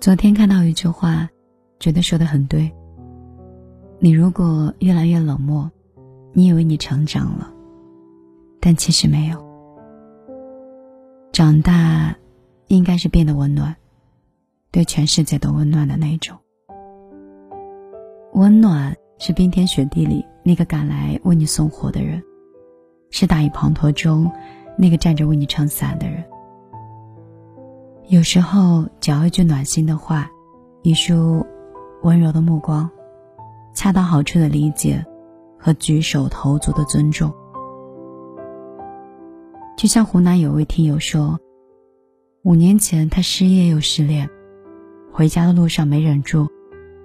昨天看到一句话，觉得说的很对。你如果越来越冷漠，你以为你成长了，但其实没有。长大，应该是变得温暖，对全世界都温暖的那种。温暖是冰天雪地里那个赶来为你送火的人，是大雨滂沱中那个站着为你撑伞的人。有时候，只要一句暖心的话，一束温柔的目光，恰到好处的理解，和举手投足的尊重，就像湖南有位听友说，五年前他失业又失恋，回家的路上没忍住，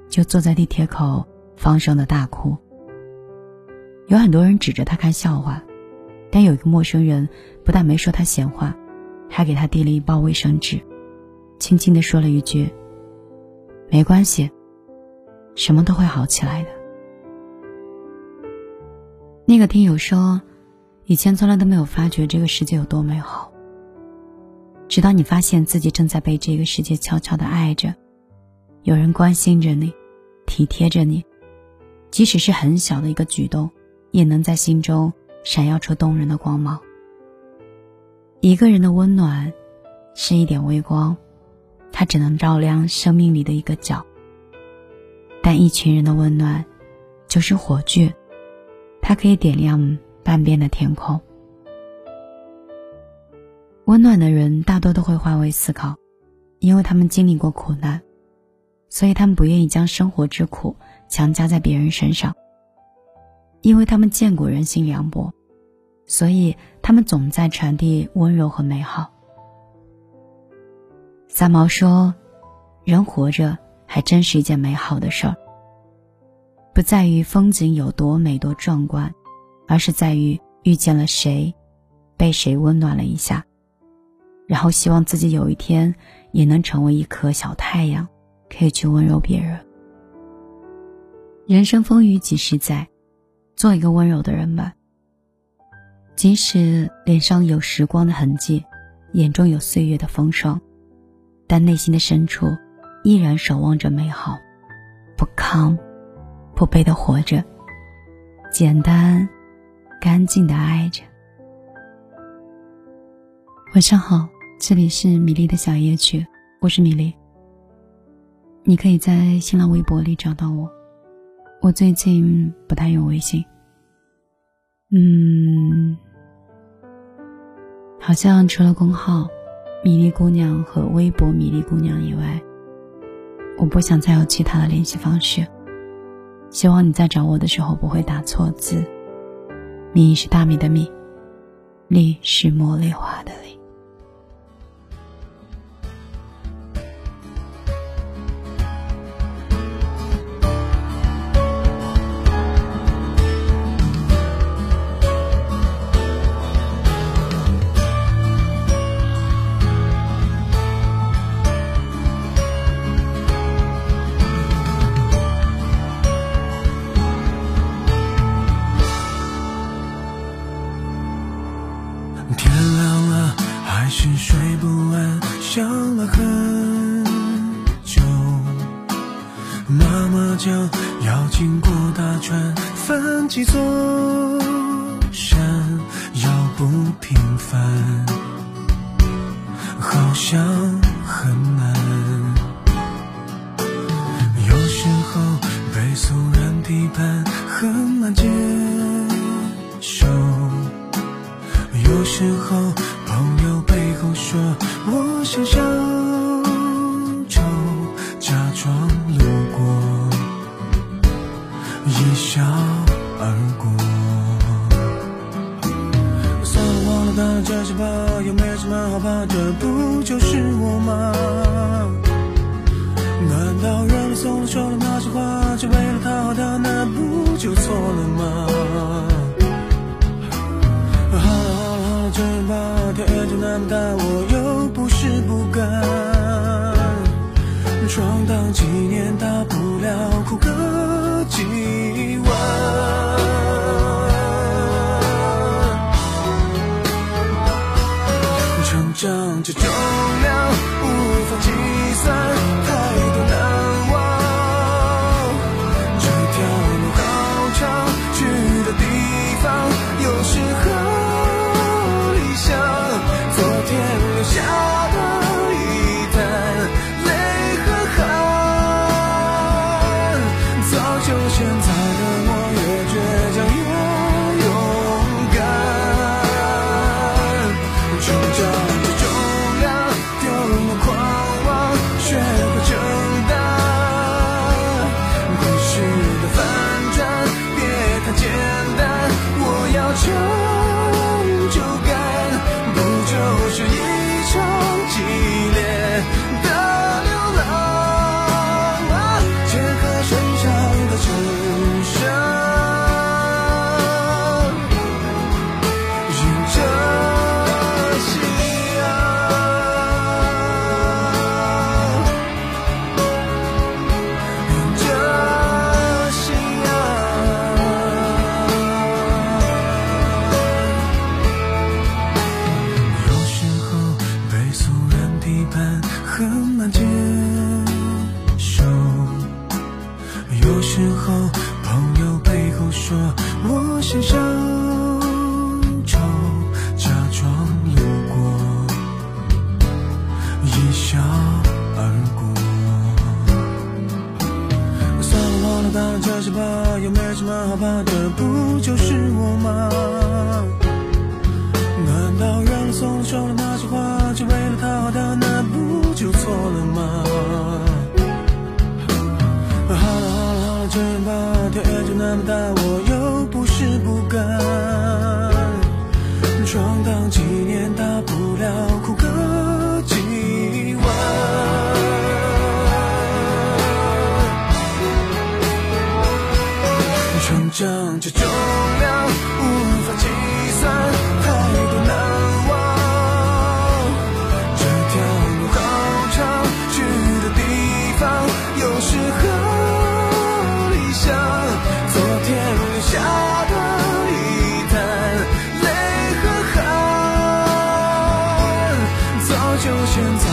就坐在地铁口放声的大哭。有很多人指着他看笑话，但有一个陌生人不但没说他闲话，还给他递了一包卫生纸。轻轻的说了一句：“没关系，什么都会好起来的。”那个听友说：“以前从来都没有发觉这个世界有多美好，直到你发现自己正在被这个世界悄悄的爱着，有人关心着你，体贴着你，即使是很小的一个举动，也能在心中闪耀出动人的光芒。一个人的温暖，是一点微光。”它只能照亮生命里的一个角，但一群人的温暖，就是火炬，它可以点亮半边的天空。温暖的人大多都会换位思考，因为他们经历过苦难，所以他们不愿意将生活之苦强加在别人身上。因为他们见过人性凉薄，所以他们总在传递温柔和美好。三毛说：“人活着还真是一件美好的事儿。不在于风景有多美多壮观，而是在于遇见了谁，被谁温暖了一下，然后希望自己有一天也能成为一颗小太阳，可以去温柔别人。人生风雨几十载，做一个温柔的人吧。即使脸上有时光的痕迹，眼中有岁月的风霜。”但内心的深处，依然守望着美好，不亢，不卑的活着，简单，干净的爱着。晚上好，这里是米粒的小夜曲，我是米粒。你可以在新浪微博里找到我，我最近不太用微信。嗯，好像除了公号。米粒姑娘和微博米粒姑娘以外，我不想再有其他的联系方式。希望你在找我的时候不会打错字。米是大米的米，粒是茉莉花的很久，妈妈讲要经过大川，翻几座山，要不平凡，好像很难。有时候被俗人批判很难接受，有时候。了，忘了，当这些怕，又没什么好怕，这不就是我吗？难道人们送了说了那些话，只为了讨好他，那不就错了吗？那么大，我又不是不敢闯荡几年，大不了哭长这重量无法计算。候朋友背后说我想小丑，假装路过，一笑而过。算了，忘了，当然这些吧，又没什么好怕的，不就是我吗？难道让了松了手的那些话，就为了讨好他，那不就错了吗？那么大，我 emotions.